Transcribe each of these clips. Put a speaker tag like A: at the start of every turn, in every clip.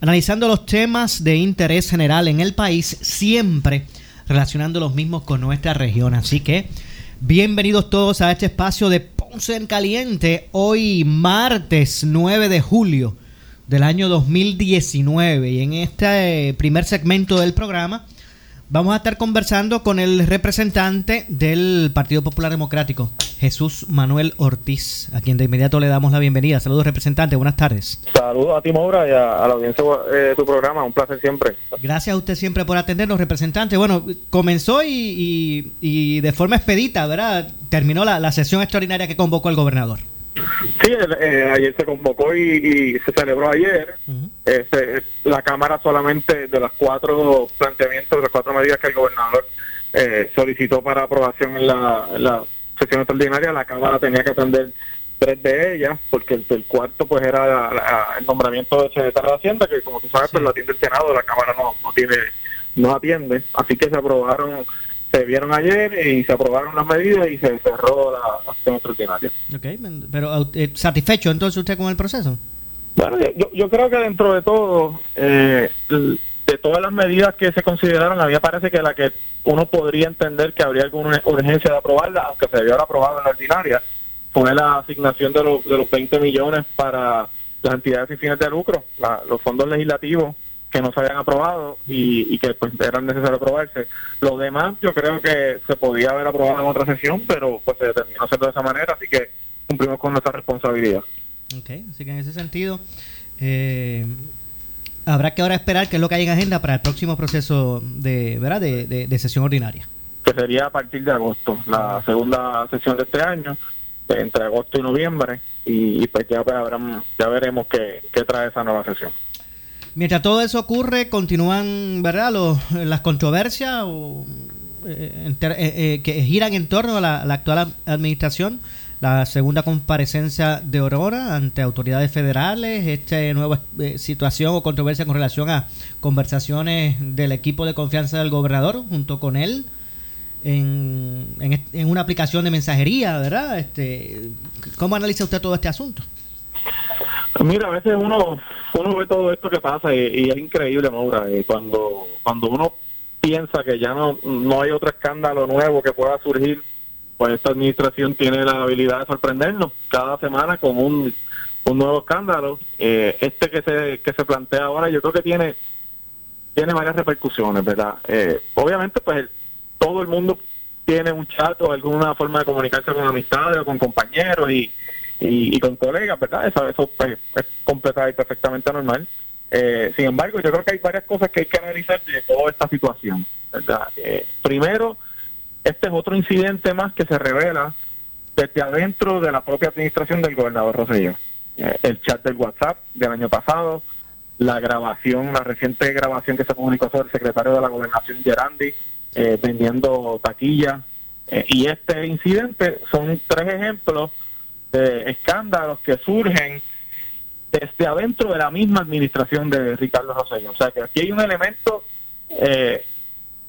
A: analizando los temas de interés general en el país, siempre relacionando los mismos con nuestra región. Así que, bienvenidos todos a este espacio de Ponce en Caliente, hoy martes 9 de julio del año 2019. Y en este primer segmento del programa Vamos a estar conversando con el representante del Partido Popular Democrático, Jesús Manuel Ortiz, a quien de inmediato le damos la bienvenida. Saludos, representante, buenas tardes.
B: Saludos a ti, Maura, y a, la audiencia de tu programa, un placer siempre.
A: Gracias a usted siempre por atendernos, representante. Bueno, comenzó y, de forma expedita, ¿verdad? Terminó la sesión extraordinaria que convocó el gobernador.
B: Sí, eh, ayer se convocó y, se celebró ayer. Este, la Cámara solamente de los cuatro planteamientos, de las cuatro medidas que el gobernador eh, solicitó para aprobación en la, sesión extraordinaria, la Cámara tenía que atender tres de ellas, porque el, cuarto pues era el nombramiento del secretario de Hacienda, que como tú sabes, pues lo atiende el Senado, la Cámara no, no tiene no atiende, así que se aprobaron se vieron ayer y se aprobaron las medidas y se cerró la acción extraordinaria.
A: Ok, pero eh, ¿satisfecho entonces usted con el proceso?
B: Bueno, yo, yo creo que dentro de todo, eh, de todas las medidas que se consideraron, a mí me parece que la que uno podría entender que habría alguna urgencia de aprobarla, aunque se debió haber aprobado en la ordinaria, fue la asignación de, los de los 20 millones para las entidades sin fines de lucro, los fondos legislativos que no se habían aprobado y, que pues eran necesarios aprobarse. Lo demás yo creo que se podía haber aprobado en otra sesión, pero pues se determinó hacerlo de esa manera, así que cumplimos con nuestra responsabilidad.
A: Ok, así que en ese sentido eh, habrá que ahora esperar qué es lo que hay en agenda para el próximo proceso de, ¿verdad? De, sesión ordinaria.
B: Que sería a partir de agosto, la segunda sesión de este año, entre agosto y noviembre, y, pues ya, pues, ya veremos qué, qué trae esa nueva sesión.
A: Mientras todo eso ocurre, continúan, ¿verdad?, las controversias eh, eh, eh, que giran en torno a la, actual administración. La segunda comparecencia de Aurora ante autoridades federales, esta nueva situación o controversia con relación a conversaciones del equipo de confianza del gobernador junto con él en, en, una aplicación de mensajería, ¿verdad? Este, ¿Cómo analiza usted todo este asunto?
B: Mira, a veces uno uno ve todo esto que pasa y, es increíble, Maura, y cuando, cuando uno piensa que ya no, no hay otro escándalo nuevo que pueda surgir, pues esta administración tiene la habilidad de sorprendernos cada semana con un, un nuevo escándalo. Eh, este que se, que se plantea ahora yo creo que tiene, tiene varias repercusiones, ¿verdad? Eh, obviamente, pues todo el mundo tiene un chat o alguna forma de comunicarse con amistades o con compañeros y y, con colegas, ¿verdad? Eso, pues, es completamente y perfectamente normal. Eh, sin embargo, yo creo que hay varias cosas que hay que analizar de toda esta situación, ¿verdad? Eh, primero, este es otro incidente más que se revela desde adentro de la propia administración del gobernador Rosselló. Eh, el chat del WhatsApp del año pasado, la grabación, la reciente grabación que se publicó sobre el secretario de la gobernación Gerandi vendiendo taquillas. y este incidente son tres ejemplos de escándalos que surgen desde adentro de la misma administración de Ricardo Rosselló. O sea que aquí hay un elemento eh,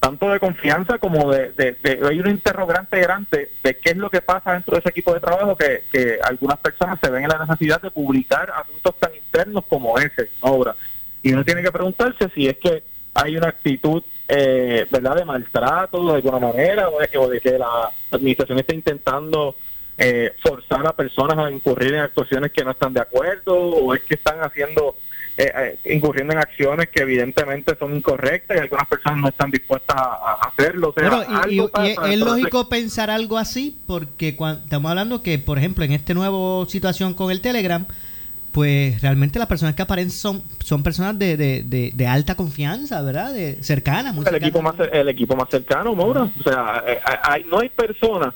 B: tanto de confianza como de, hay un interrogante grande de qué es lo que pasa dentro de ese equipo de trabajo que, que algunas personas se ven en la necesidad de publicar asuntos tan internos como ese ahora y uno tiene que preguntarse si es que hay una actitud eh, verdad de maltrato de alguna manera o de, o de que la administración está intentando eh, forzar a personas a incurrir en actuaciones que no están de acuerdo o es que están haciendo eh, eh, incurriendo en acciones que evidentemente son incorrectas y algunas personas no están dispuestas a, hacerlo.
A: es lógico pensar algo así porque cuando estamos hablando que, por ejemplo, en esta nueva situación con el Telegram, pues realmente las personas que aparecen son, son personas de, de, de, alta confianza, ¿verdad? De cercanas.
B: el, equipo más, el equipo más cercano, Maura. O sea, hay, no hay personas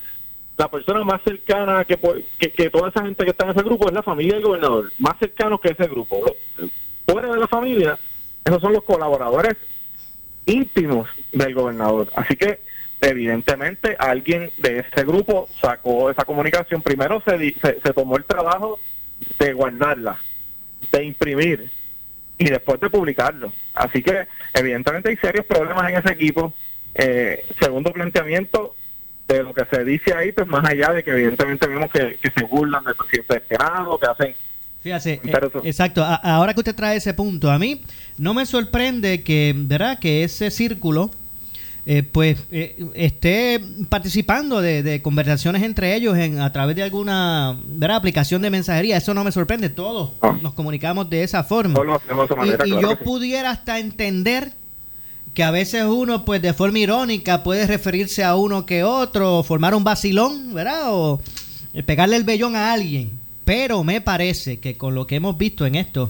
B: la persona más cercana que, que, toda esa gente que está en ese grupo es la familia del gobernador, más cercano que ese grupo. Fuera de la familia, esos son los colaboradores íntimos del gobernador. Así que evidentemente alguien de ese grupo sacó esa comunicación. Primero se, se, tomó el trabajo de guardarla, de imprimir y después de publicarlo. Así que evidentemente hay serios problemas en ese equipo. Eh, segundo planteamiento de lo que se dice ahí, pues más allá de que evidentemente vemos que, se burlan del presidente del Senado, que hacen...
A: Fíjate, eh, exacto, ahora que usted trae ese punto, a mí no me sorprende que, ¿verdad? Que ese círculo eh, pues eh, esté participando de, conversaciones entre ellos en, a través de alguna aplicación de mensajería. Eso no me sorprende, todos ah. nos comunicamos de esa forma. y, yo pudiera hasta entender que a veces uno, pues de forma irónica, puede referirse a uno que otro, formar un vacilón, ¿verdad? O eh, pegarle el vellón a alguien. Pero me parece que con lo que hemos visto en esto,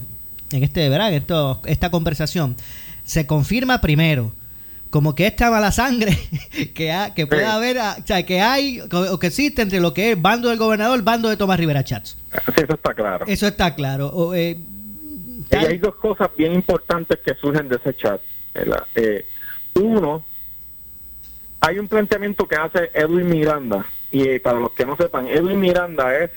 A: en este, ¿verdad? En esto, esta conversación, se confirma primero como que esta mala sangre que, que puede haber, o sea, que hay o que existe entre lo que es bando del gobernador, bando de Tomás Rivera Chats.
B: eso está claro.
A: Eso está claro.
B: Eh, y hay dos cosas bien importantes que surgen de ese chat. Eh, uno, hay un planteamiento que hace Edwin Miranda, y eh, para los que no sepan, Edwin Miranda es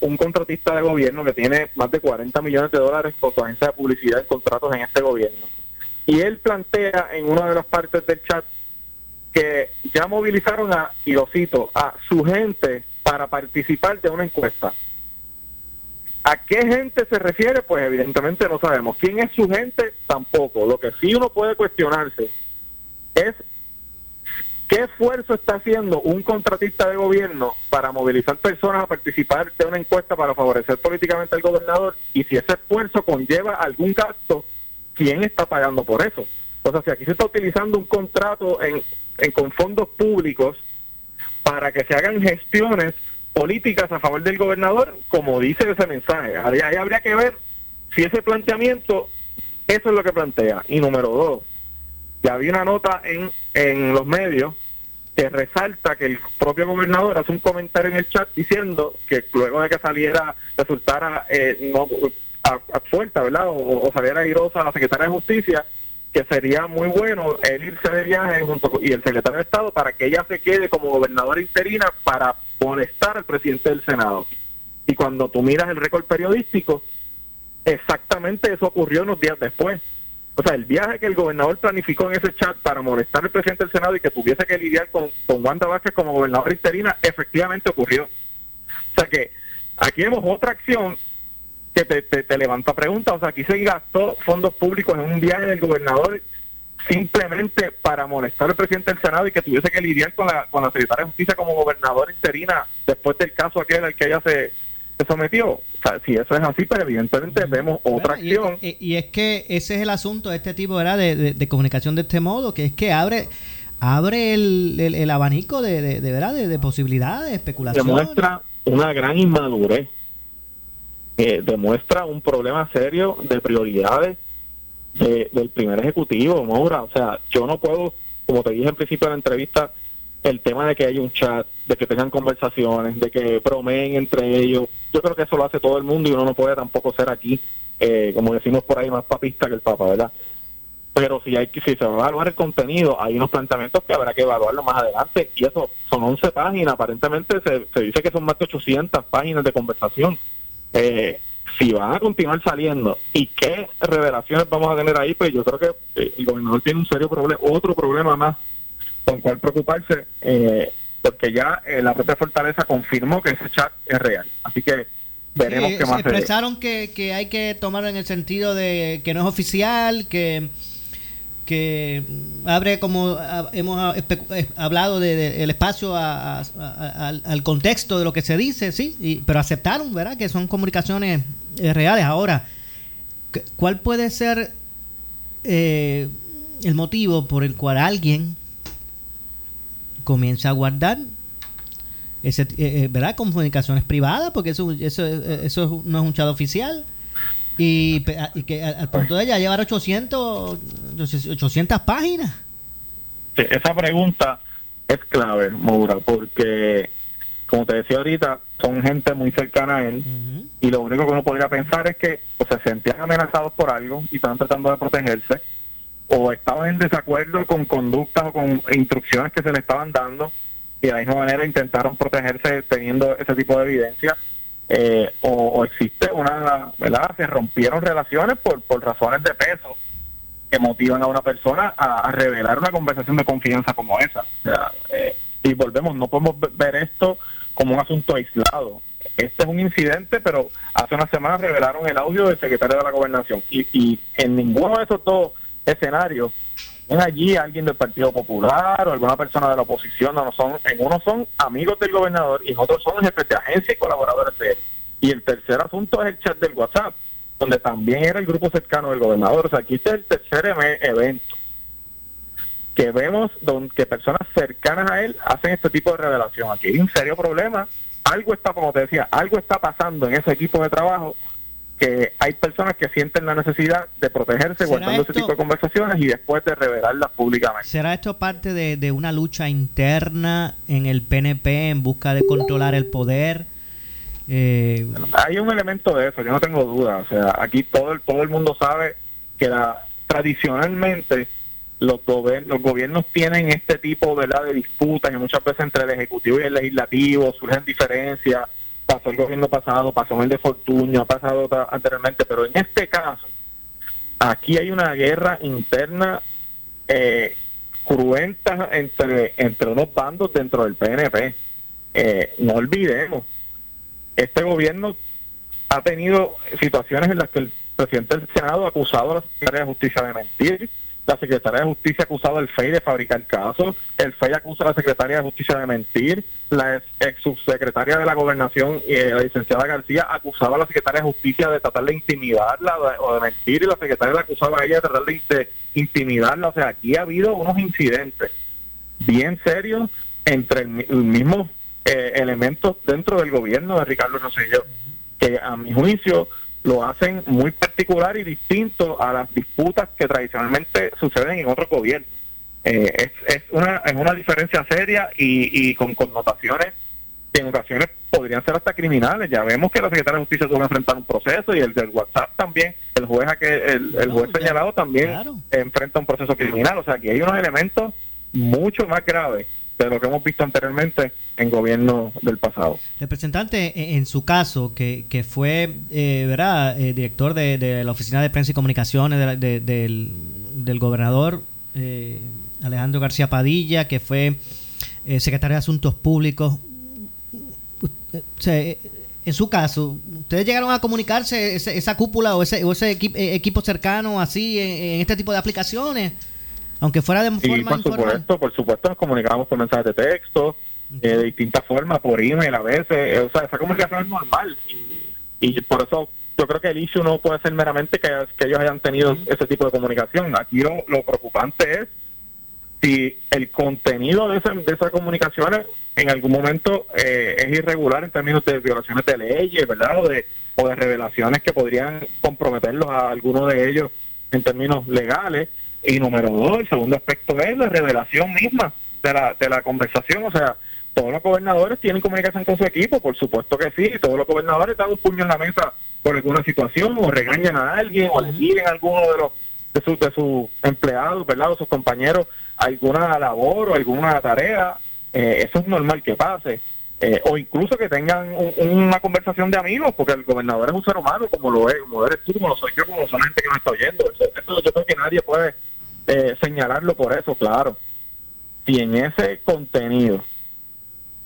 B: un contratista de gobierno que tiene más de 40 millones de dólares con su agencia de publicidad en contratos en este gobierno y él plantea en una de las partes del chat que ya movilizaron a, y lo cito, a su gente para participar de una encuesta. ¿A qué gente se refiere? Pues evidentemente no sabemos. ¿Quién es su gente? Tampoco. Lo que sí uno puede cuestionarse es qué esfuerzo está haciendo un contratista de gobierno para movilizar personas a participar de una encuesta para favorecer políticamente al gobernador y si ese esfuerzo conlleva algún gasto quién está pagando por eso. O sea, si aquí se está utilizando un contrato en, con fondos públicos para que se hagan gestiones políticas a favor del gobernador, como dice ese mensaje. Ahí, habría que ver si ese planteamiento, eso es lo que plantea. Y número dos, ya había una nota en, en los medios que resalta que el propio gobernador hace un comentario en el chat diciendo que luego de que saliera, resultara eh, no a, a ¿verdad? O, o saliera a la secretaria de Justicia, que sería muy bueno el irse de viaje junto y el secretario de Estado para que ella se quede como gobernadora interina para molestar al presidente del Senado. Y cuando tú miras el récord periodístico, exactamente eso ocurrió unos días después. O sea, el viaje que el gobernador planificó en ese chat para molestar al presidente del Senado y que tuviese que lidiar con, con Wanda Vázquez como gobernadora interina, efectivamente ocurrió. O sea que aquí vemos otra acción que te, te, levanta preguntas. O sea, aquí se gastó fondos públicos en un viaje del gobernador simplemente para molestar al presidente del Senado y que tuviese que lidiar con la, con la secretaria de Justicia como gobernador interina después del caso aquel al que ella se, sometió. O sea, si eso es así, pero pues evidentemente vemos otra acción.
A: Y, es que ese es el asunto de este tipo De, de, comunicación de este modo, que es que abre abre el, el, abanico de, de, ¿verdad? de, posibilidades, especulaciones.
B: Demuestra una gran inmadurez demuestra un problema serio de prioridades del primer ejecutivo, Maura. O sea, yo no puedo, como te dije al principio de la entrevista, el tema de que haya un chat, de que tengan conversaciones, de que promeen entre ellos, yo creo que eso lo hace todo el mundo y uno no puede tampoco ser aquí, eh, como decimos por ahí, más papista que el Papa, ¿verdad? Pero si hay si se va a evaluar el contenido, hay unos planteamientos que habrá que evaluarlo más adelante. Y eso son 11 páginas, aparentemente se, se dice que son más de 800 páginas de conversación eh, si van a continuar saliendo y qué revelaciones vamos a tener ahí, pues yo creo que eh, el gobernador tiene un serio problema, otro problema más con cual preocuparse, eh, porque ya eh, la propia Fortaleza confirmó que ese chat es real. Así que veremos qué más.
A: Expresaron que, que hay que tomarlo en el sentido de que no es oficial, que que abre como hemos eh, hablado del espacio al contexto de lo que se dice, sí, pero aceptaron, ¿verdad? Que son comunicaciones eh, reales. Ahora, ¿cuál puede ser eh, el motivo por el cual alguien comienza a guardar ese, ¿verdad? Comunicaciones privadas, porque eso, eso, eso no es un chat oficial y, que al punto de ella llevar 800, 800 páginas.
B: esa pregunta es clave, Moura, porque, como te decía ahorita, son gente muy cercana a él y lo único que uno podría pensar es que o se sentían amenazados por algo y están tratando de protegerse o estaban en desacuerdo con conductas o con instrucciones que se le estaban dando y de la misma manera intentaron protegerse teniendo ese tipo de evidencia eh, o, existe una, ¿verdad? Se rompieron relaciones por, por razones de peso que motivan a una persona a, revelar una conversación de confianza como esa. Eh, y volvemos, no podemos ver esto como un asunto aislado. Este es un incidente, pero hace una semana revelaron el audio del secretario de la gobernación y, y en ninguno de esos dos escenarios en allí alguien del Partido Popular o alguna persona de la oposición, no, son, en uno son amigos del gobernador y en otros son jefes de agencia y colaboradores de él. Y el tercer asunto es el chat del WhatsApp, donde también era el grupo cercano del gobernador. O sea, aquí está el tercer evento que vemos donde personas cercanas a él hacen este tipo de revelación. Aquí hay un serio problema. Algo está, como te decía, algo está pasando en ese equipo de trabajo que hay personas que sienten la necesidad de protegerse guardando ese tipo de conversaciones y después de revelarlas públicamente.
A: ¿Será esto parte de, una lucha interna en el PNP en busca de controlar el poder?
B: Eh, hay un elemento de eso, yo no tengo duda. O sea, aquí todo el, todo el mundo sabe que la, tradicionalmente los, los gobiernos tienen este tipo ¿verdad? de disputas y muchas veces entre el Ejecutivo y el Legislativo surgen diferencias pasó el gobierno pasado, pasó el de Fortuño, ha pasado anteriormente, pero en este caso, aquí hay una guerra interna eh, cruenta entre, entre unos bandos dentro del PNP. Eh, no olvidemos, este gobierno ha tenido situaciones en las que el presidente del Senado ha acusado a la Secretaría de Justicia de mentir, la Secretaría de Justicia ha acusado al FEI de fabricar casos, el FEI acusa a la Secretaría de Justicia de mentir, la ex subsecretaria de la Gobernación, eh, la licenciada García, acusaba a la Secretaria de Justicia de tratar de intimidarla o de mentir, y la Secretaria la acusaba a ella de tratar de, intimidarla. O sea, aquí ha habido unos incidentes bien serios entre los mismos eh, elementos dentro del gobierno de Ricardo Rosselló, que a mi juicio lo hacen muy particular y distinto a las disputas que tradicionalmente suceden en otros gobiernos. Eh, es, es, una, es una diferencia seria y, y con connotaciones que en ocasiones podrían ser hasta criminales. Ya vemos que la Secretaría de Justicia tuvo que enfrentar un proceso y el del WhatsApp también, el juez a que el, el juez señalado también enfrenta un proceso criminal. O sea, que hay unos elementos mucho más graves de lo que hemos visto anteriormente en gobierno del pasado.
A: Representante, e, en su caso, que, que fue eh, ¿verdad? Eh, director de, la Oficina de Prensa y Comunicaciones del, del, gobernador eh, Alejandro García Padilla, que fue eh, secretario de Asuntos Públicos. en su caso, ¿ustedes llegaron a comunicarse esa cúpula o ese, o ese equipo cercano así en este tipo de aplicaciones? Aunque fuera de
B: forma por supuesto, por supuesto nos comunicamos por mensajes de texto, eh, de distintas formas, por email a veces, eh, o sea, esa comunicación es normal y, por eso yo creo que el issue no puede ser meramente que, ellos hayan tenido ese tipo de comunicación. Aquí lo, preocupante es si el contenido de, de esas comunicaciones en algún momento eh, es irregular en términos de violaciones de leyes, ¿verdad? O de, o de revelaciones que podrían comprometerlos a alguno de ellos en términos legales. Y número dos, el segundo aspecto es la revelación misma de la, de la conversación. O sea, todos los gobernadores tienen comunicación con su equipo, por supuesto que sí. Todos los gobernadores dan un puño en la mesa por alguna situación o regañan a alguien o le piden a alguno de los de sus de sus empleados, ¿verdad? O sus compañeros alguna labor o alguna tarea. Eh, eso es normal que pase. Eh, o incluso que tengan una conversación de amigos, porque el gobernador es un ser humano, como lo es, como eres tú, como lo soy yo, como lo son la gente que me está oyendo. eso yo creo que nadie puede eh, señalarlo por eso, claro. Si en ese contenido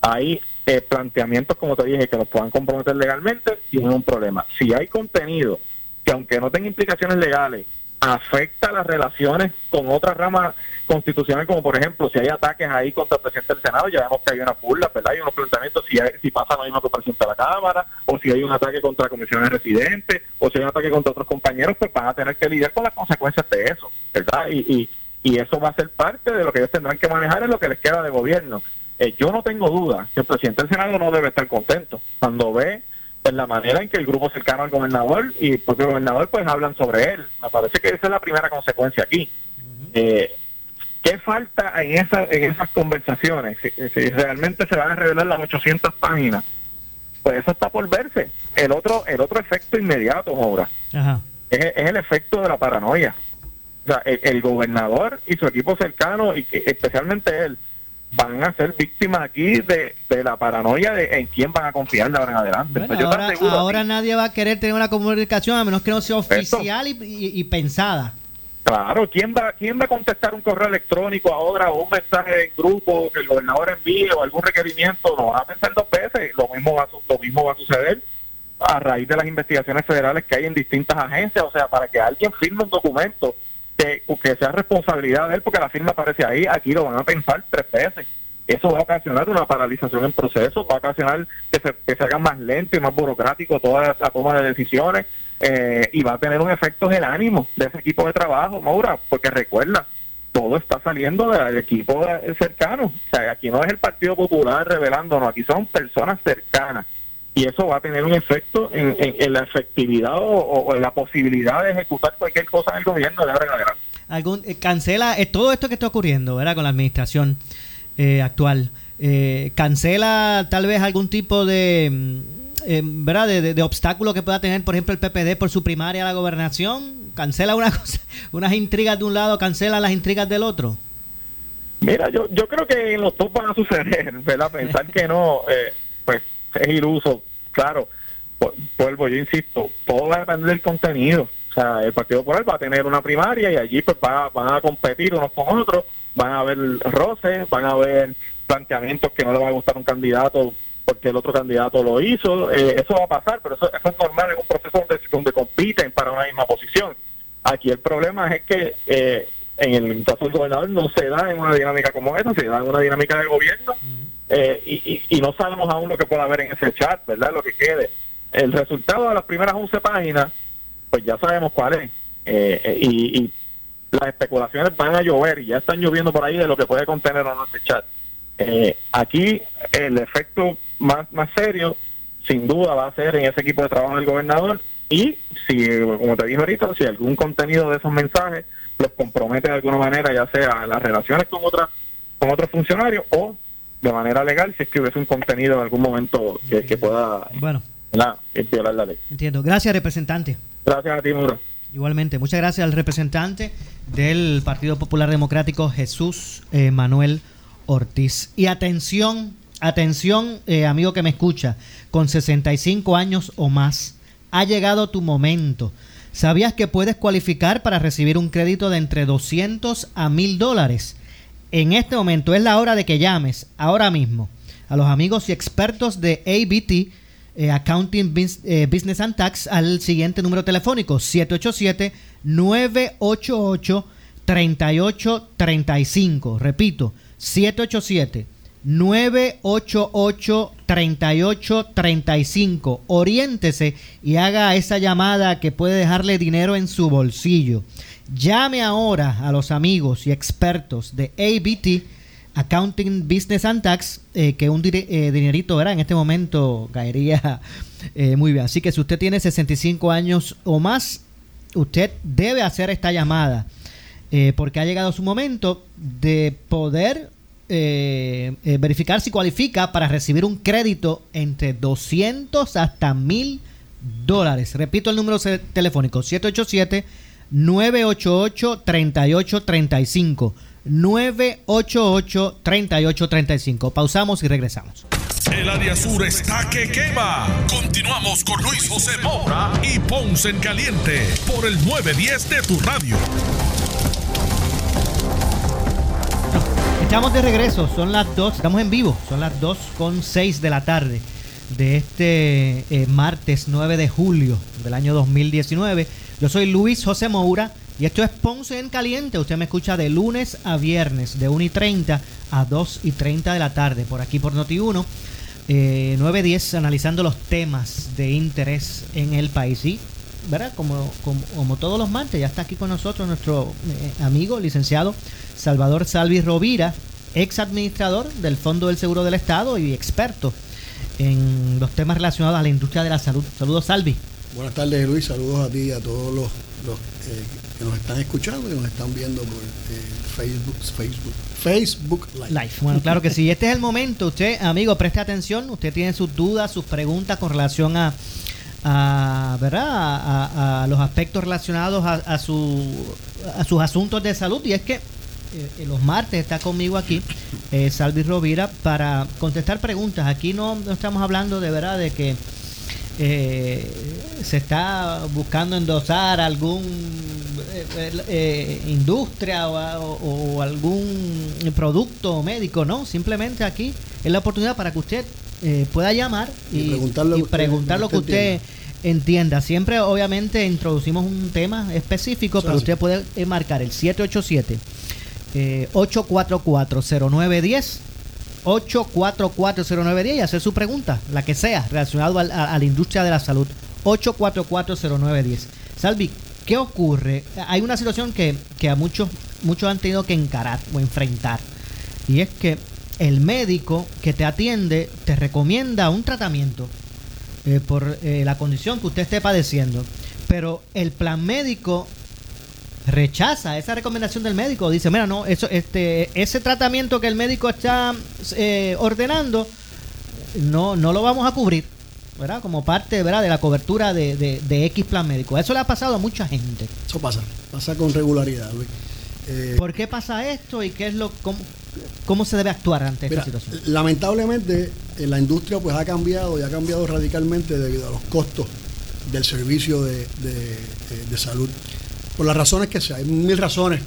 B: hay eh, planteamientos, como te dije, que los puedan comprometer legalmente, tiene un problema. Si hay contenido que aunque no tenga implicaciones legales, afecta las relaciones con otras ramas constitucionales, como por ejemplo, si hay ataques ahí contra el presidente del Senado, ya vemos que hay una burla, ¿verdad? Hay unos planteamientos, si, si pasa lo mismo que presidente de la Cámara, o si hay un ataque contra comisiones residentes, o si hay un ataque contra otros compañeros, pues van a tener que lidiar con las consecuencias de eso, ¿verdad? Y, y, y eso va a ser parte de lo que ellos tendrán que manejar en lo que les queda de gobierno. Eh, yo no tengo duda que el presidente del Senado no debe estar contento cuando ve pues, la manera en que el grupo cercano al gobernador y el propio gobernador pues hablan sobre él. Me parece que esa es la primera consecuencia aquí. eh, ¿Qué falta en, esa, en esas conversaciones? Si, realmente se van a revelar las 800 páginas, pues eso está por verse. El otro el otro efecto inmediato, ahora, es, el efecto de la paranoia. O sea, el, gobernador y su equipo cercano, y que, especialmente él, van a ser víctimas aquí de, la paranoia de en quién van a confiar de ahora en adelante.
A: Ahora, nadie va a querer tener una comunicación a menos que no sea oficial y, pensada.
B: Claro, ¿quién va, ¿quién va a contestar un correo electrónico ahora o un mensaje en grupo que el gobernador envíe o algún requerimiento? Lo va a pensar dos veces. Lo mismo va, lo mismo va a suceder a raíz de las investigaciones federales que hay en distintas agencias. O sea, para que alguien firme un documento que, que sea responsabilidad de él, porque la firma aparece ahí, aquí lo van a pensar tres veces. Eso va a ocasionar una paralización en proceso, va a ocasionar que se, que se haga más lento y más burocrático toda la toma de decisiones eh, y va a tener un efecto en el ánimo de ese equipo de trabajo, Maura, porque recuerda, todo está saliendo del equipo cercano. O sea, aquí no es el Partido Popular revelándonos, aquí son personas cercanas y eso va a tener un efecto en, en, la efectividad o, en la posibilidad de ejecutar cualquier cosa en el gobierno de ahora en adelante.
A: Algún, eh, cancela eh, todo esto que está ocurriendo ¿verdad? con la administración eh, actual. cancela tal vez algún tipo de, mm, ¿verdad? De, obstáculo que pueda tener, por ejemplo, el PPD por su primaria a la gobernación. Cancela una cosa, unas intrigas de un lado, cancela las intrigas del otro.
B: Mira, yo, yo creo que los dos van a suceder, ¿verdad? Pensar que no, pues es iluso. Claro, vuelvo, yo insisto, todo va a depender del contenido. O sea, el Partido Popular va a tener una primaria y allí pues van a competir unos con otros, van a haber roces, van a haber planteamientos que no le va a gustar un candidato porque el otro candidato lo hizo. Eh, eso va a pasar, pero eso, es normal en un proceso donde, donde compiten para una misma posición. Aquí el problema es que eh, en el caso del gobernador no se da en una dinámica como esa, se da en una dinámica de gobierno eh, y, y, no sabemos aún lo que pueda haber en ese chat, ¿verdad? Lo que quede. El resultado de las primeras 11 páginas, pues ya sabemos cuál es. Eh, eh, y, las especulaciones van a llover y ya están lloviendo por ahí de lo que puede contener o no ese chat. aquí el efecto más, más serio, sin duda, va a ser en ese equipo de trabajo del gobernador y si, como te dije ahorita, si algún contenido de esos mensajes los compromete de alguna manera, ya sea las relaciones con otras con otros funcionarios o de manera legal si es que hubiese un contenido en algún momento que, pueda
A: bueno.
B: violar la ley.
A: Entiendo. Gracias, representante.
B: Gracias a ti, Muro.
A: Igualmente, muchas gracias al representante del Partido Popular Democrático, Jesús eh, Manuel Ortiz. Y atención, atención, eh, amigo que me escucha, con 65 años o más, ha llegado tu momento. ¿Sabías que puedes cualificar para recibir un crédito de entre 200 a 1000 dólares? En este momento es la hora de que llames ahora mismo a los amigos y expertos de ABT, eh, Accounting eh, Business and Tax, al siguiente número telefónico, 787-988-3835. Repito, 787-988-3835. Oriéntese y haga esa llamada que puede dejarle dinero en su bolsillo. Llame ahora a los amigos y expertos de ABT, Accounting Business and Tax, eh, que un eh, dinerito ¿verdad? en este momento caería eh, muy bien. Así que si usted tiene 65 años o más, usted debe hacer esta llamada, porque ha llegado su momento de poder verificar si cualifica para recibir un crédito entre 200 hasta 1000 dólares. Repito el número telefónico, 787 988-3835. 988-3835. Pausamos y regresamos.
C: El área sur está que quema. Continuamos con Luis José Moura y Ponce en Caliente por el 910 de tu radio.
A: Estamos de regreso, son las 2, estamos en vivo, son las 2 con 6 de la tarde de este eh, martes 9 de julio del año 2019. Yo soy Luis José Moura y esto es Ponce en Caliente. Usted me escucha de lunes a viernes, de 1 y 30 a 2 y 30 de la tarde, por aquí por Noti1. Eh, 9.10 analizando los temas de interés en el país. Y, ¿verdad? Como, como, todos los martes, ya está aquí con nosotros nuestro eh, amigo, licenciado Salvador Salvi Rovira, ex administrador del Fondo del Seguro del Estado y experto en los temas relacionados a la industria de la salud. Saludos, Salvi.
D: Buenas tardes, Luis. Saludos a ti y a todos los, eh, que nos están escuchando y nos están viendo por eh, Facebook, Facebook, Facebook
A: Live. Bueno, claro que sí. Este es el momento. Usted, amigo, preste atención. Usted tiene sus dudas, sus preguntas con relación a, ¿verdad? A, los aspectos relacionados a, su a sus asuntos de salud y es que eh, los martes está conmigo aquí eh, Salvi Rovira para contestar preguntas. Aquí no estamos hablando de verdad de que eh, se está buscando endosar algún industria o, algún producto médico, no, simplemente aquí es la oportunidad para que usted pueda llamar y, preguntar lo que usted, entienda. Siempre obviamente introducimos un tema específico, pero usted puede marcar el 787 eh, 8440910 8440910 y hacer su pregunta, la que sea, relacionado a, la industria de la salud. 8440910. Salvi, ¿qué ocurre? Hay una situación que, a muchos, muchos han tenido que encarar o enfrentar. Y es que el médico que te atiende te recomienda un tratamiento eh, por eh, la condición que usted esté padeciendo. Pero el plan médico rechaza esa recomendación del médico. Dice, mira, no, eso, este, ese tratamiento que el médico está eh, ordenando, no, no lo vamos a cubrir, ¿verdad? Como parte, ¿verdad? De la cobertura de, de, X plan médico. Eso le ha pasado a mucha gente.
D: Eso pasa, pasa con regularidad,
A: eh, ¿Por qué pasa esto y qué es lo cómo, se debe actuar ante esta situación?
D: Lamentablemente, eh, la industria pues ha cambiado y ha cambiado radicalmente debido a los costos del servicio de, de salud por las razones que sea. Hay mil razones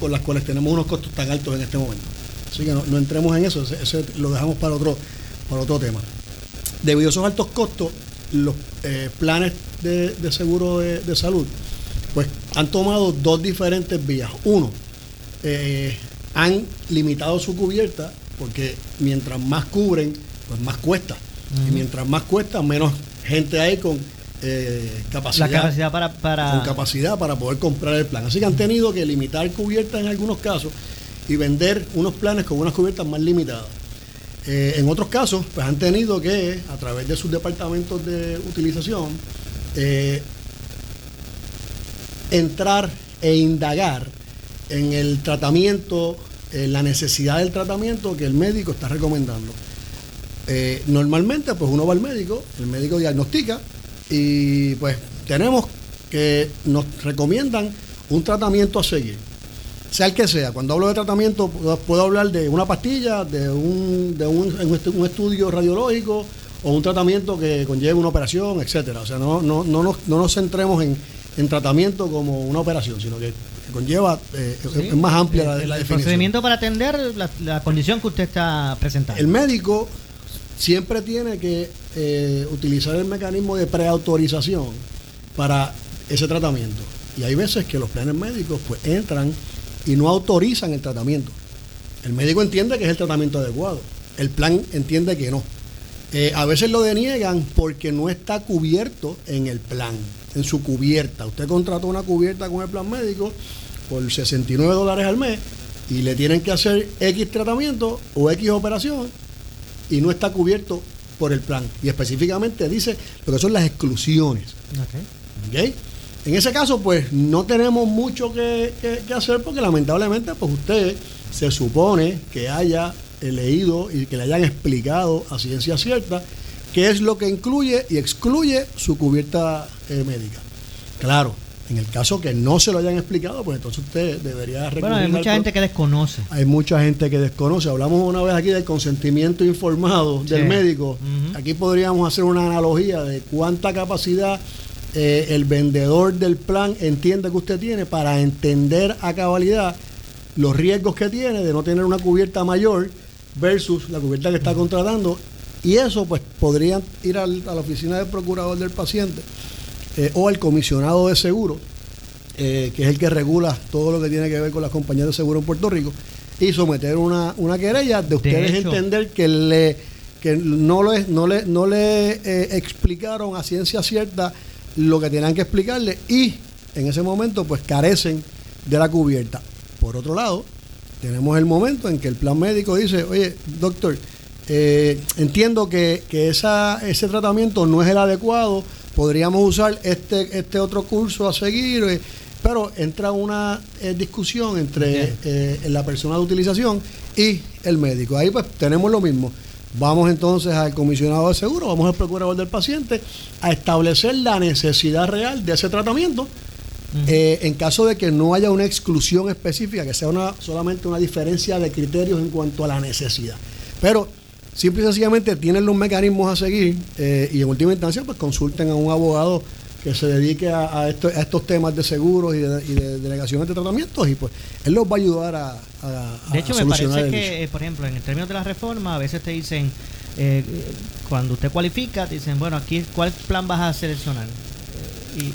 D: por las cuales tenemos unos costos tan altos en este momento. Así que no, entremos en eso, eso lo dejamos para otro, para otro tema. Debido a esos altos costos, los eh, planes de, seguro de, salud pues han tomado dos diferentes vías. Uno, eh, han limitado su cubierta porque mientras más cubren, pues más cuesta. Y mientras más cuesta, menos gente hay con eh, capacidad,
A: la capacidad para, para...
D: Con capacidad para poder comprar el plan. Así que han tenido que limitar cubiertas en algunos casos y vender unos planes con unas cubiertas más limitadas. Eh, en otros casos, pues han tenido que, a través de sus departamentos de utilización, eh, entrar e indagar en el tratamiento, en la necesidad del tratamiento que el médico está recomendando. normalmente, pues uno va al médico, el médico diagnostica, y pues tenemos que nos recomiendan un tratamiento a seguir. Sea el que sea, cuando hablo de tratamiento puedo hablar de una pastilla, de un, de un, estudio radiológico o un tratamiento que conlleve una operación, etcétera. O sea, no, no, no, nos, no nos centremos en, tratamiento como una operación, sino que conlleva, eh, es más amplia la, la, definición.
A: procedimiento para atender la, la, condición que usted está presentando.
D: El médico siempre tiene que eh, utilizar el mecanismo de preautorización para ese tratamiento. Y hay veces que los planes médicos pues entran y no autorizan el tratamiento. El médico entiende que es el tratamiento adecuado. El plan entiende que no. Eh, a veces lo deniegan porque no está cubierto en el plan, en su cubierta. Usted contrató una cubierta con el plan médico por 69 dólares al mes y le tienen que hacer X tratamiento o X operación y no está cubierto por el plan. Y específicamente dice lo que son las exclusiones. Okay. En ese caso, pues no tenemos mucho que, hacer porque lamentablemente, pues usted se supone que haya leído y que le hayan explicado a ciencia cierta qué es lo que incluye y excluye su cubierta eh, médica. Claro, en el caso que no se lo hayan explicado, pues entonces usted debería
A: Bueno, hay mucha gente que desconoce.
D: Hay mucha gente que desconoce. Hablamos una vez aquí del consentimiento informado del médico. Aquí podríamos hacer una analogía de cuánta capacidad eh, el vendedor del plan entiende que usted tiene para entender a cabalidad los riesgos que tiene de no tener una cubierta mayor versus la cubierta que está contratando. Y eso pues podría ir a la oficina del procurador del paciente eh, o el comisionado de seguro, eh, que es el que regula todo lo que tiene que ver con las compañías de seguro en Puerto Rico, y someter una, una querella de ustedes entender que le que no le, no le, no le eh, explicaron a ciencia cierta lo que tenían que explicarle y en ese momento pues carecen de la cubierta. Por otro lado, tenemos el momento en que el plan médico dice, oye, doctor, entiendo que, que esa, ese tratamiento no es el adecuado podríamos usar este, este otro curso a seguir, eh, pero entra una eh, discusión entre eh, la persona de utilización y el médico. Ahí pues tenemos lo mismo. Vamos entonces al comisionado de seguro, vamos al procurador del paciente a establecer la necesidad real de ese tratamiento en caso de que no haya una exclusión específica, que sea una, solamente una diferencia de criterios en cuanto a la necesidad. Pero simple y sencillamente tienen los mecanismos a seguir eh, y en última instancia pues consulten a un abogado que se dedique a, estos temas de seguros y de, delegaciones de tratamientos y pues él los va a ayudar a,
A: a De hecho, me parece que, eh, por ejemplo, en el término de la reforma, a veces te dicen, eh, cuando usted cualifica, te dicen, bueno, aquí, ¿cuál plan vas a seleccionar?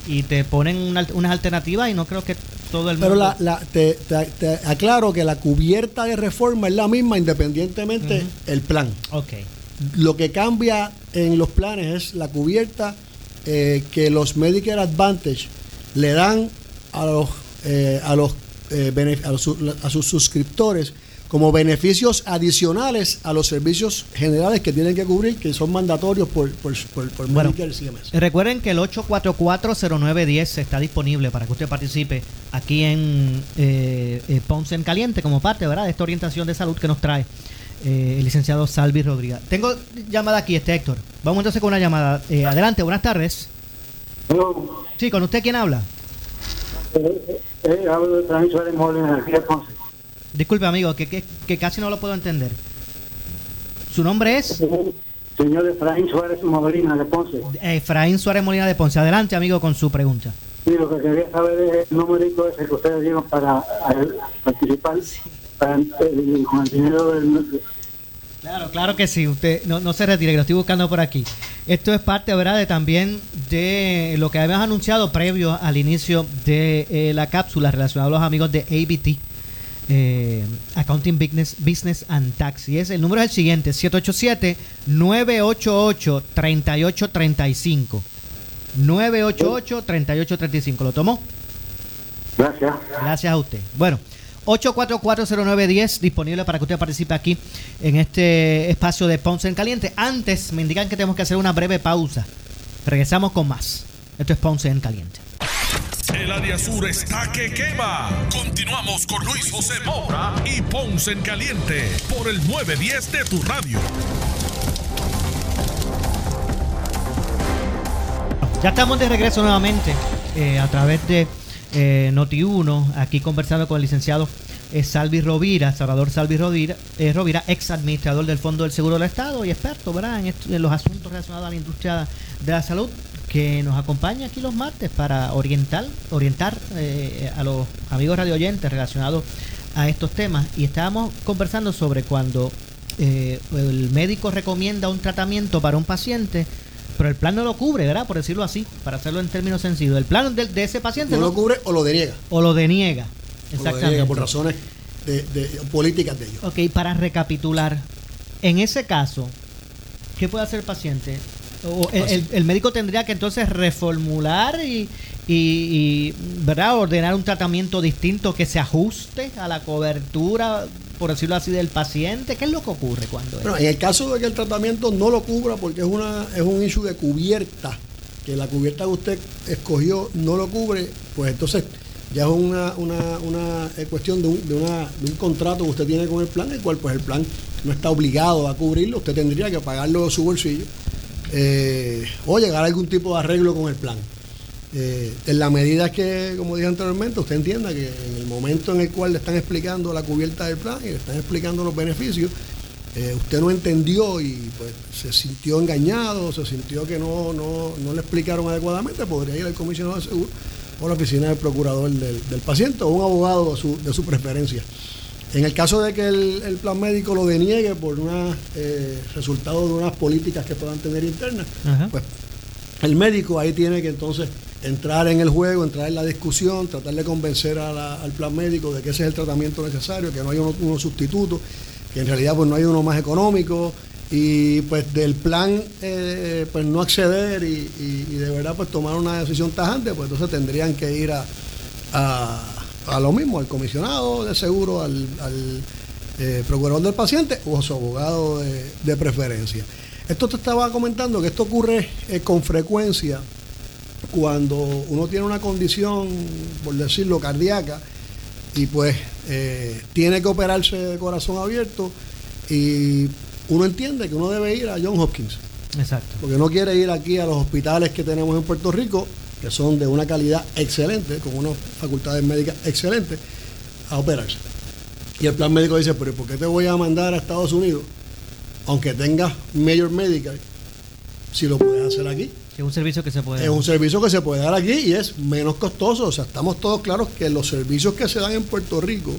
A: Y, te ponen unas alternativas y no creo que todo el
D: mundo... Pero la, te, aclaro que la cubierta de reforma es la misma independientemente el plan.
A: Ok.
D: Lo que cambia en los planes es la cubierta eh, que los Medicare Advantage le dan a los, eh, a, los, eh, a, sus suscriptores como beneficios adicionales a los servicios generales que tienen que cubrir, que son mandatorios por, por, por,
A: Medicare CMS. Recuerden que el 8440910 está disponible para que usted participe aquí en Ponce en Caliente como parte ¿verdad? de esta orientación de salud que nos trae eh, el licenciado Salvi Rodríguez. Tengo llamada aquí, este Héctor. Vamos entonces con una llamada. Eh, adelante, buenas tardes. Sí, ¿con usted quién habla?
E: Eh, eh hablo de Molina,
A: Disculpe, amigo, que, que, casi no lo puedo entender. ¿Su nombre es?
E: Señor Efraín Suárez Molina de Ponce.
A: Efraín Suárez Molina de Ponce. Adelante, amigo, con su pregunta.
E: Sí, lo que quería saber es el número ese que ustedes dieron para participar. Para el, con el dinero del,
A: Claro, claro que sí. Usted no, no se retire, que lo estoy buscando por aquí. Esto es parte, ¿verdad?, de también de lo que habíamos anunciado previo al inicio de eh, la cápsula relacionado a los amigos de ABT. Eh, Accounting Business, Business and Tax. Y es, el número es el siguiente: 787-988-3835. 988-3835. ¿Lo tomó?
E: Gracias.
A: Gracias a usted. Bueno. 8440910 disponible para que usted participe aquí en este espacio de Ponce en Caliente. Antes me indican que tenemos que hacer una breve pausa. Regresamos con más. Esto es Ponce en Caliente.
C: El área sur está que quema. Continuamos con Luis José Moura y Ponce en Caliente por el 910 de tu radio.
A: Ya estamos de regreso nuevamente eh, a través de eh, Noti1, aquí conversando con el licenciado eh, Salvi Rovira, Salvador Salvi Rovira, eh, Rovira, ex administrador del Fondo del Seguro del Estado y experto ¿verdad? En, los asuntos relacionados a la industria de la salud, que nos acompaña aquí los martes para orientar, orientar eh, a los amigos radio oyentes relacionados a estos temas. Y estábamos conversando sobre cuando el médico recomienda un tratamiento para un paciente pero el plan no lo cubre, ¿verdad? Por decirlo así, para hacerlo en términos sencillos. El plan de, ese paciente
D: no, lo cubre o lo deniega.
A: O lo deniega. Exactamente.
D: por razones de, políticas de ellos.
A: Ok, para recapitular, en ese caso, ¿qué puede hacer el paciente? O el, médico tendría que entonces reformular y, y, ¿verdad? ordenar un tratamiento distinto que se ajuste a la cobertura por decirlo así, del paciente? ¿Qué es lo que ocurre cuando
D: bueno, En el caso de que el tratamiento no lo cubra porque es, una, es un issue de cubierta, que la cubierta que usted escogió no lo cubre, pues entonces ya es una, una, una cuestión de un, de, una, de un contrato que usted tiene con el plan, el cual pues el plan no está obligado a cubrirlo, usted tendría que pagarlo de su bolsillo eh, o llegar a algún tipo de arreglo con el plan. Eh, en la medida que, como dije anteriormente, usted entienda que en el momento en el cual le están explicando la cubierta del plan y le están explicando los beneficios, eh, usted no entendió y pues se sintió engañado, se sintió que no, no, le explicaron adecuadamente, podría ir al comisionado de seguro o la oficina del procurador del, paciente o un abogado de su, de su, preferencia. En el caso de que el, plan médico lo deniegue por una, eh, resultado de unas políticas que puedan tener internas, pues el médico ahí tiene que entonces entrar en el juego, entrar en la discusión, tratar de convencer al plan médico de que ese es el tratamiento necesario, que no hay uno, sustituto, que en realidad pues no hay uno más económico y pues del plan eh, pues no acceder y, de verdad pues tomar una decisión tajante, pues entonces tendrían que ir a, a, lo mismo, al comisionado de seguro, al, eh, procurador del paciente o a su abogado de, preferencia. Esto te estaba comentando que esto ocurre eh, con frecuencia cuando uno tiene una condición, por decirlo, cardíaca, y pues eh, tiene que operarse de corazón abierto, y uno entiende que uno debe ir a John Hopkins.
A: Exacto.
D: Porque no quiere ir aquí a los hospitales que tenemos en Puerto Rico, que son de una calidad excelente, con unas facultades médicas excelentes, a operarse. Y el plan médico dice, pero ¿por qué te voy a mandar a Estados Unidos, aunque tengas Major Medical, si lo puedes hacer aquí?
A: Es un servicio que se puede
D: Es un servicio que se puede dar aquí y es menos costoso. O sea, estamos todos claros que los servicios que se dan en Puerto Rico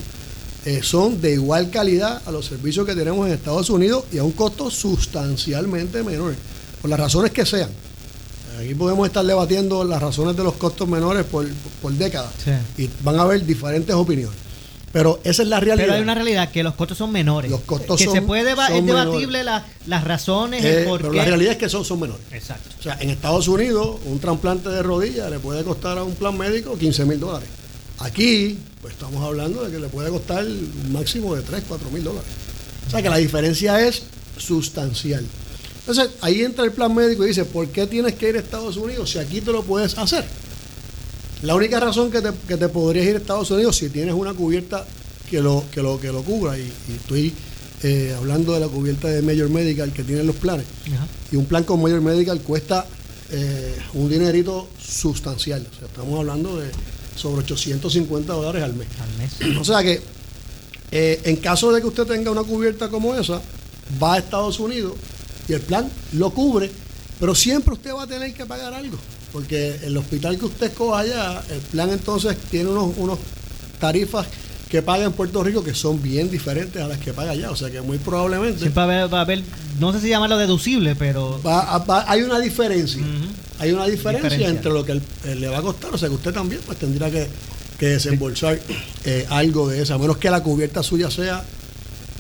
D: eh, son de igual calidad a los servicios que tenemos en Estados Unidos y a un costo sustancialmente menor, por las razones que sean. Aquí podemos estar debatiendo las razones de los costos menores por, por décadas
A: Sí.
D: y van a haber diferentes opiniones. Pero esa es la realidad.
A: Pero hay una realidad que los costos son menores.
D: Los costos
A: que
D: son-
A: se puede deba- es debatible la- las razones,
D: Eh,
A: el por
D: pero
A: qué.
D: la realidad es que son, son menores.
A: Exacto.
D: O sea, en Estados Unidos, un trasplante de rodilla le puede costar a un plan médico 15 mil dólares. Aquí, pues estamos hablando de que le puede costar un máximo de 3, 4 mil dólares. O sea, que la diferencia es sustancial. Entonces, ahí entra el plan médico y dice, ¿por qué tienes que ir a Estados Unidos si aquí te lo puedes hacer? La única razón que te, que te podrías ir a Estados Unidos si tienes una cubierta que lo, que lo, que lo cubra, y, y estoy eh, hablando de la cubierta de Major Medical que tienen los planes,
A: Ajá.
D: y un plan con Major Medical cuesta eh, un dinerito sustancial. O sea, estamos hablando de sobre 850 dólares al mes.
A: Al mes.
D: O sea que, eh, en caso de que usted tenga una cubierta como esa, va a Estados Unidos y el plan lo cubre, pero siempre usted va a tener que pagar algo. Porque el hospital que usted escoja allá, el plan entonces tiene unos, unos tarifas que paga en Puerto Rico que son bien diferentes a las que paga allá. O sea que muy probablemente
A: Siempre va a haber, va a haber- no sé si llamarlo deducible, pero
D: va- va- hay una diferencia. Hay una diferencia
A: Diferencia.
D: entre lo que él le va a costar. O sea que usted también pues tendrá que, que desembolsar eh, algo de eso, a menos que la cubierta suya sea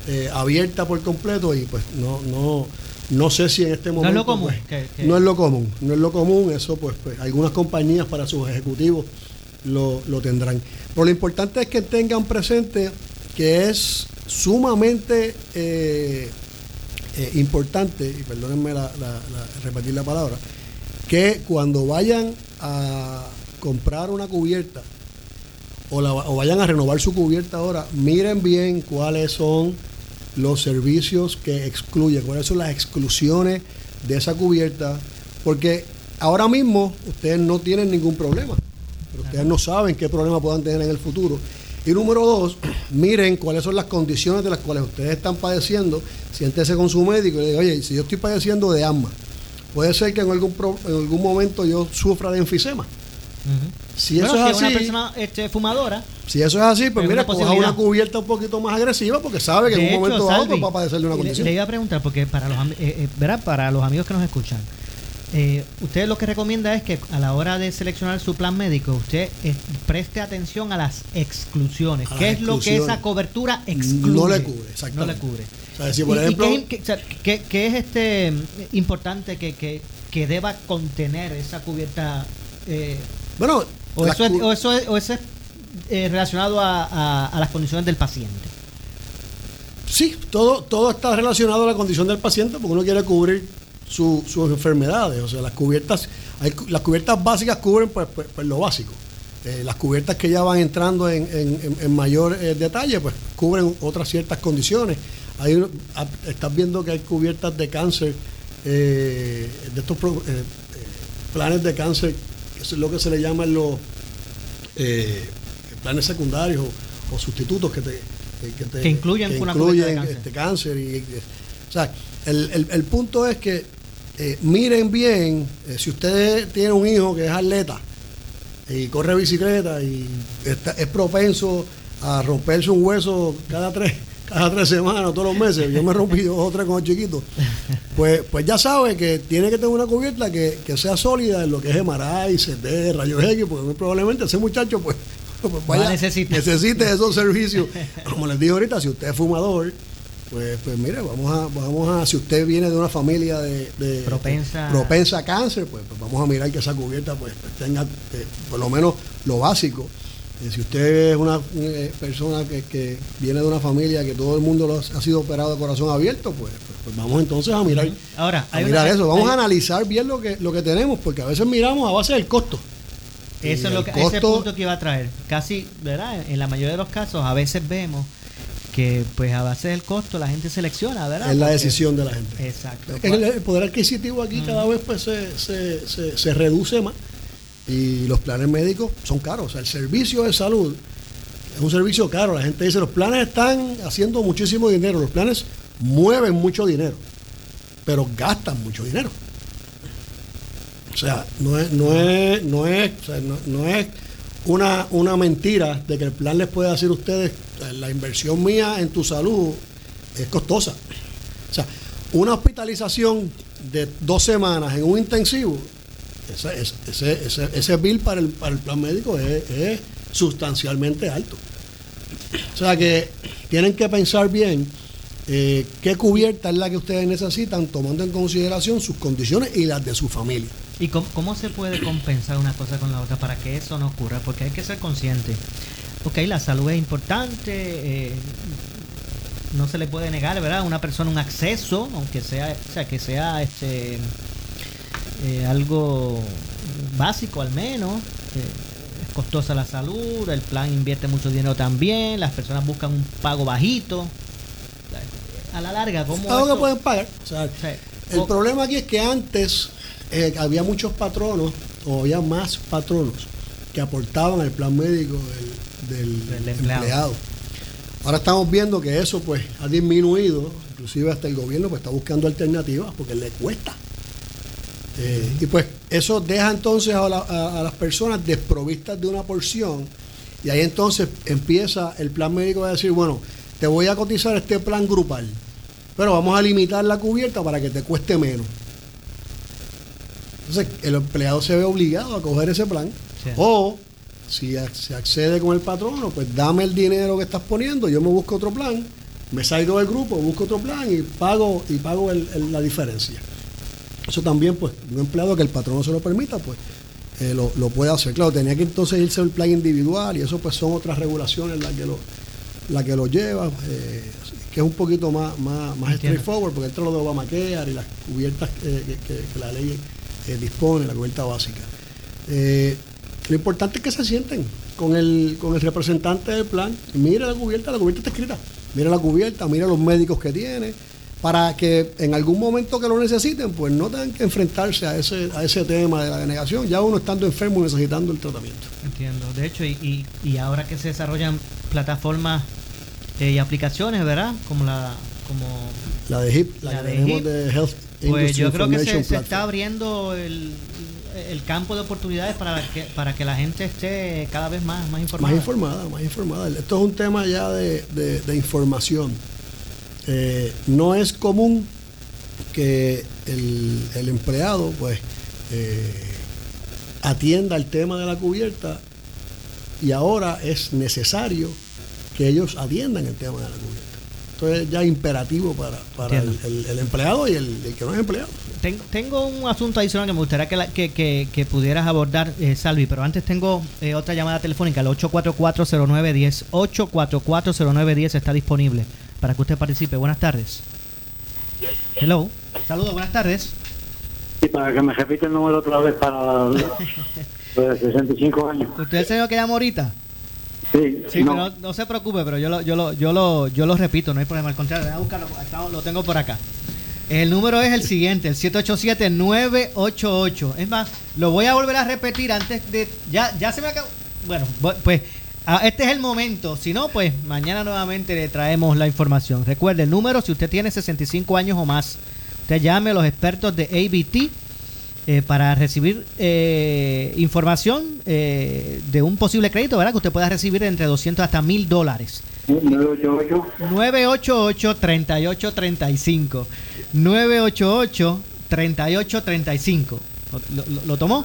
D: eh, abierta por completo y pues no, no, no sé si en este
A: No es
D: momento.
A: lo común,
D: pues, No es lo común, no es lo común, eso pues, pues algunas compañías para sus ejecutivos lo, lo tendrán. Pero lo importante es que tengan presente que es sumamente eh, eh, importante, y perdónenme la, la- la- repetir la palabra, que cuando vayan a comprar una cubierta o, la- o vayan a renovar su cubierta ahora, miren bien cuáles son los servicios que excluye, cuáles son las exclusiones de esa cubierta, porque ahora mismo ustedes no tienen ningún problema, pero ustedes no saben qué problema puedan tener en el futuro. Y número dos, miren cuáles son las condiciones de las cuales ustedes están padeciendo, siéntese con su médico y le diga, oye, si yo estoy padeciendo de asma, puede ser que en algún, pro- en algún momento yo sufra de enfisema. Si
A: Bueno,
D: eso
A: si
D: es
A: una
D: así,
A: persona este, fumadora,
D: si eso es así, pues
A: Es
D: mira, coja una cubierta un poquito más agresiva porque sabe que en un
A: hecho,
D: momento dado pues, va a padecer de una condición.
A: Le, iba a preguntar, porque para los, eh, eh, ¿verdad? para los amigos que nos escuchan, eh, usted lo que recomienda es que a la hora de seleccionar su plan médico, usted eh, preste atención a las exclusiones.
D: A
A: ¿Qué
D: las
A: es lo que esa cobertura excluye?
D: No le cubre,
A: No
D: exactamente.
A: le cubre.
D: O sea, si por
A: ¿Y- y
D: ejemplo-
A: qué, qué- o sea, qué- qué es este mm, importante que, que, que deba contener esa cubierta? eh,
D: Bueno,
A: o, eso es, o eso es, o eso es, eh, relacionado a, a- a las condiciones del paciente.
D: sí, todo, todo está relacionado a la condición del paciente porque uno quiere cubrir su- sus enfermedades. O sea, las cubiertas, hay las cubiertas básicas cubren pues, pues- pues lo básico. Eh, las cubiertas que ya van entrando en, en- en- mayor eh, detalle, pues cubren otras ciertas condiciones. Hay, estás viendo que hay cubiertas de cáncer, eh, de estos pro- planes de cáncer, es lo que se le llaman los eh, planes secundarios o, o sustitutos que te, que, te-
A: Que incluyen
D: que incluyen
A: cáncer.
D: este cáncer. Y, y- o sea, el, el- el punto es que eh, miren bien, eh, si usted tiene un hijo que es atleta y corre bicicleta y está- es propenso a romperse un hueso cada tres, cada tres semanas, todos los meses, yo me rompí dos o tres con el chiquito, pues, pues ya sabe que tiene que tener una cubierta que, que sea sólida en lo que es MRI, CT, rayos X, porque muy probablemente ese muchacho pues, pues necesite esos servicios. Como les dije ahorita, si usted es fumador, pues, pues mire, vamos a, vamos a, si usted viene de una familia de, de-
A: Propensa.
D: propensa a cáncer, pues, pues vamos a mirar que esa cubierta pues, pues, tenga eh, por lo menos lo básico. Eh, si usted es una eh, persona que, que viene de una familia que todo el mundo lo ha, ha sido operado de corazón abierto, pues, pues, pues vamos entonces a mirar,
A: Ahora,
D: a mirar
A: una-
D: eso. Vamos
A: hay-
D: a analizar bien lo que, lo que tenemos, porque a veces miramos a base del costo.
A: Eso es lo
D: el
A: que, ese
D: costo-
A: punto que iba a traer. Casi, ¿verdad? En la mayoría de los casos, a veces vemos que, pues, a base del costo, la gente selecciona, ¿verdad?
D: Es la
A: Porque-
D: decisión de la gente.
A: Exacto.
D: El poder adquisitivo aquí cada vez pues se, se, se, se reduce más y los planes médicos son caros. El servicio de salud es un servicio caro. La gente dice, los planes están haciendo muchísimo dinero, los planes mueven mucho dinero, pero gastan mucho dinero. O sea, no es, no es, no es, no, es una, una mentira de que el plan les puede decir a ustedes, la inversión mía en tu salud es costosa. O sea, una hospitalización de dos semanas en un intensivo, ese, ese, ese, bill para el, para el plan médico es, sustancialmente alto. O sea que tienen que pensar bien eh, qué cubierta es la que ustedes necesitan, tomando en consideración sus condiciones y las de su familia.
A: ¿Y cómo, se puede compensar una cosa con la otra para que eso no ocurra? Porque hay que ser consciente. Ok, la salud es importante, eh, no se le puede negar, ¿verdad? A una persona un acceso, aunque sea, o sea, que sea este eh, algo básico al menos. es costosa la salud, el plan invierte mucho dinero también, las personas buscan un pago bajito. A la larga, ¿cómo?
D: Que pueden pagar. el problema aquí es que antes eh, había muchos patronos, o había más patronos, que aportaban al plan médico del, empleado. Ahora estamos viendo que eso pues ha disminuido, inclusive hasta el gobierno pues está buscando alternativas porque le cuesta. Eh, y pues eso deja entonces a, a, las personas desprovistas de una porción y ahí entonces empieza el plan médico a decir, bueno, te voy a cotizar este plan grupal, pero vamos a limitar la cubierta para que te cueste menos. Entonces el empleado se ve obligado a coger ese plan o si se accede con el patrono, pues dame el dinero que estás poniendo, yo me busco otro plan, me salgo del grupo, busco otro plan y pago y pago la diferencia. Eso también, pues, un empleado que el patrono se lo permita, pues, eh, lo, puede hacer. Claro, tenía que entonces irse al plan individual y eso, pues, son otras regulaciones las que lo, la que lo lleva, eh, que es un poquito más, más, más straightforward, porque entra lo de Obamacare y las cubiertas eh, que, la ley dispone, la cubierta básica. Lo importante es que se sienten con el, con el representante del plan. Mira la cubierta, la cubierta está escrita. Mira la cubierta, mira los médicos que tiene, para que en algún momento que lo necesiten, pues no tengan que enfrentarse a ese, a ese tema de la denegación, ya uno estando enfermo y necesitando el tratamiento.
A: Entiendo. De hecho, y, y, ahora que se desarrollan plataformas eh, y aplicaciones, ¿verdad? Como la como
D: la de HIP, la, de, Health
A: pues yo creo que se, se, está abriendo el, el campo de oportunidades para que, para que la gente esté cada vez más, más informada.
D: Más informada, más informada. Esto es un tema ya de, información. Eh, no es común que el, empleado pues eh, atienda el tema de la cubierta y ahora es necesario que ellos atiendan el tema de la cubierta. Esto es ya imperativo para, el, empleado y el, que no es empleado.
A: tengo un asunto adicional que me gustaría que, que, pudieras abordar, eh, Salvi, pero antes tengo eh, otra llamada telefónica, el 8440910. 8440910 está disponible para que usted participe. Buenas tardes. Hello. Saludos, buenas tardes.
E: Sí, para que me repite el número otra vez para los 65 años.
A: ¿Usted el señor que llama ahorita?
E: Sí,
A: no. no, se preocupe, pero yo lo, yo lo, yo lo, yo lo repito, no hay problema. Al contrario, voy a buscarlo, lo tengo por acá. El número es el siguiente, el 787-988. Es más, lo voy a volver a repetir antes de... Ya, ya se me acabó. Bueno, pues este es el momento. Si no, pues mañana nuevamente le traemos la información. Recuerde, el número, si usted tiene 65 años o más, usted llame a los expertos de ABT eh, para recibir eh, información eh, de un posible crédito, ¿verdad? Que usted pueda recibir entre 200 hasta 1000 dólares. 988-3835. 988-3835. ¿Lo, lo, lo tomó?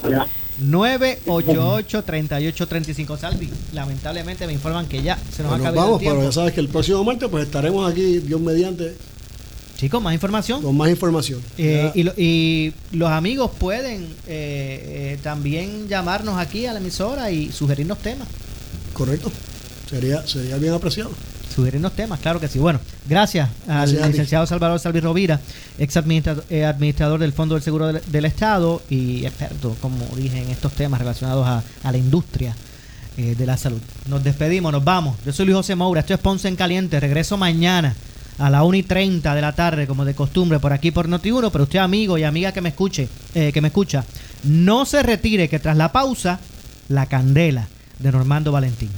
A: 988-3835. Salvi, lamentablemente me informan que ya se nos
D: acabó Vamos, pero ya sabes que el próximo martes pues estaremos aquí, Dios mediante,
A: Chicos, más información.
D: Con más información.
A: Eh, y, los amigos pueden eh, eh, también llamarnos aquí a la emisora y sugerirnos temas.
D: Correcto. Sería, sería bien apreciado.
A: Sugerirnos temas, claro que sí. Bueno, gracias, al licenciado Salvador Salvi Rovira, ex administrador, del Fondo del Seguro del, Estado y experto, como dije, en estos temas relacionados a, la industria de la salud. Nos despedimos, nos vamos. Yo soy Luis José Moura, esto es Ponce en Caliente. Regreso mañana a la 1 y 30 de la tarde, como de costumbre, por aquí por Noti1. Pero usted, amigo y amiga que me escuche, eh, que me escucha, no se retire, que tras la pausa, la candela de Normando Valentín.